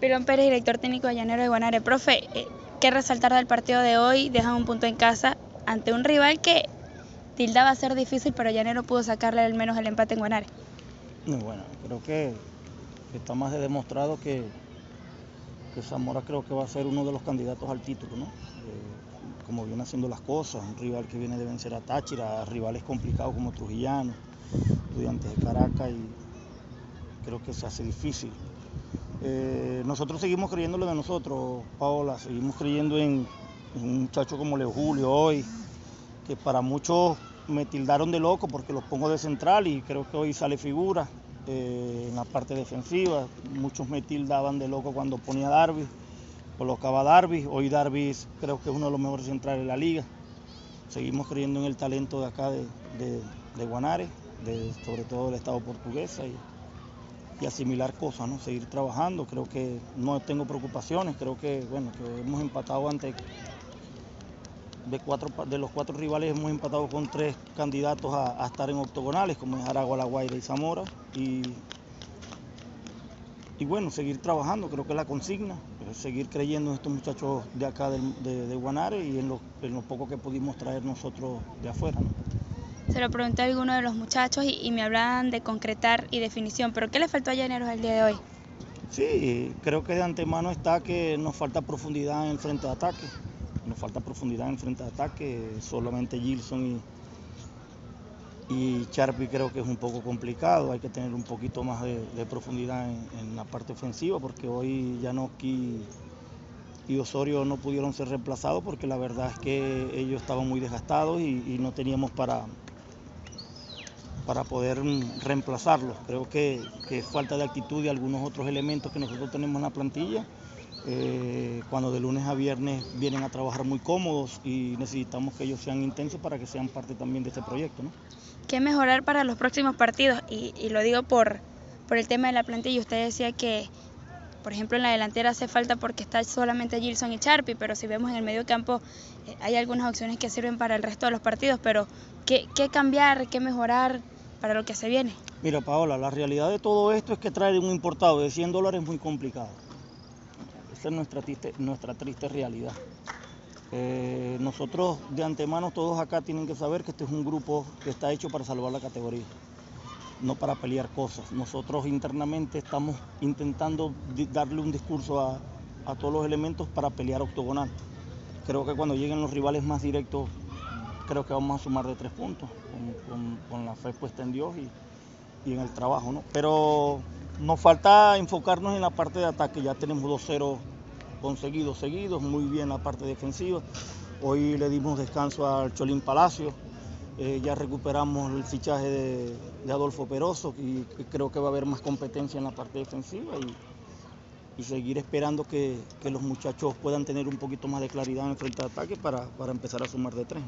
Pilón Pérez, director técnico de Llanero de Guanare. Profe, eh, ¿qué resaltar del partido de hoy? Dejan un punto en casa ante un rival que tildaba a ser difícil, pero Llanero pudo sacarle al menos el empate en Guanare. Bueno, creo que está más de demostrado que, Zamora creo que va a ser uno de los candidatos al título, ¿no? Eh, como viene haciendo las cosas, un rival que viene de vencer a Táchira, rivales complicados como Trujillano, estudiantes de Caracas y creo que se hace difícil. Eh, nosotros seguimos creyendo lo de nosotros, Paola, seguimos creyendo en, un muchacho como Leo Julio hoy, que para muchos me tildaron de loco porque los pongo de central y creo que hoy sale figura eh, en la parte defensiva. Muchos me tildaban de loco cuando ponía Darby, colocaba Darby. Hoy Darby creo que es uno de los mejores centrales de la liga. Seguimos creyendo en el talento de acá de, de, Guanare, sobre todo del Estado portuguesa. Y, y asimilar cosas, ¿no? seguir trabajando. Creo que no tengo preocupaciones, creo que, bueno, que hemos empatado ante de, cuatro, de los cuatro rivales hemos empatado con tres candidatos a, estar en octogonales, como es Aragua, La Guaira y Zamora. Y, y bueno, seguir trabajando, creo que es la consigna, seguir creyendo en estos muchachos de acá de, de, Guanare y en lo, en lo, poco que pudimos traer nosotros de afuera. Se lo pregunté a alguno de los muchachos y, me hablaban de concretar y definición, pero ¿qué le faltó a Llaneros el día de hoy? Sí, creo que de antemano está que nos falta profundidad en el frente de ataque. Nos falta profundidad en el frente de ataque. Solamente Gilson y, y Charpi creo que es un poco complicado. Hay que tener un poquito más de, profundidad en, la parte ofensiva porque hoy Janoski y Osorio no pudieron ser reemplazados porque la verdad es que ellos estaban muy desgastados y no teníamos para, para poder mm, reemplazarlos. Creo que, que, falta de actitud y algunos otros elementos que nosotros tenemos en la plantilla. Eh, cuando de lunes a viernes vienen a trabajar muy cómodos y necesitamos que ellos sean intensos para que sean parte también de este proyecto. ¿no? ¿Qué mejorar para los próximos partidos? Y, lo digo por, por el tema de la plantilla. Usted decía que, por ejemplo, en la delantera hace falta porque está solamente Gilson y Charpi, pero si vemos en el medio campo eh, hay algunas opciones que sirven para el resto de los partidos. Pero, ¿qué, qué cambiar? ¿Qué mejorar? Para lo que se viene? Mira, Paola, la realidad de todo esto es que traer un importado de 100 dólares es muy complicado. Esa es nuestra triste, nuestra triste realidad. Eh, nosotros de antemano todos acá tienen que saber que este es un grupo que está hecho para salvar la categoría, no para pelear cosas. Nosotros internamente estamos intentando darle un discurso a, todos los elementos para pelear octogonal. Creo que cuando lleguen los rivales más directos creo que vamos a sumar de tres puntos, con, la fe puesta en Dios y, en el trabajo. ¿no? Pero nos falta enfocarnos en la parte de ataque, ya tenemos 2-0 conseguidos seguidos, muy bien la parte defensiva. Hoy le dimos descanso al Cholín Palacio, eh, ya recuperamos el fichaje de, Adolfo Peroso y, creo que va a haber más competencia en la parte defensiva y, seguir esperando que, los muchachos puedan tener un poquito más de claridad en el frente de ataque para, para empezar a sumar de tres.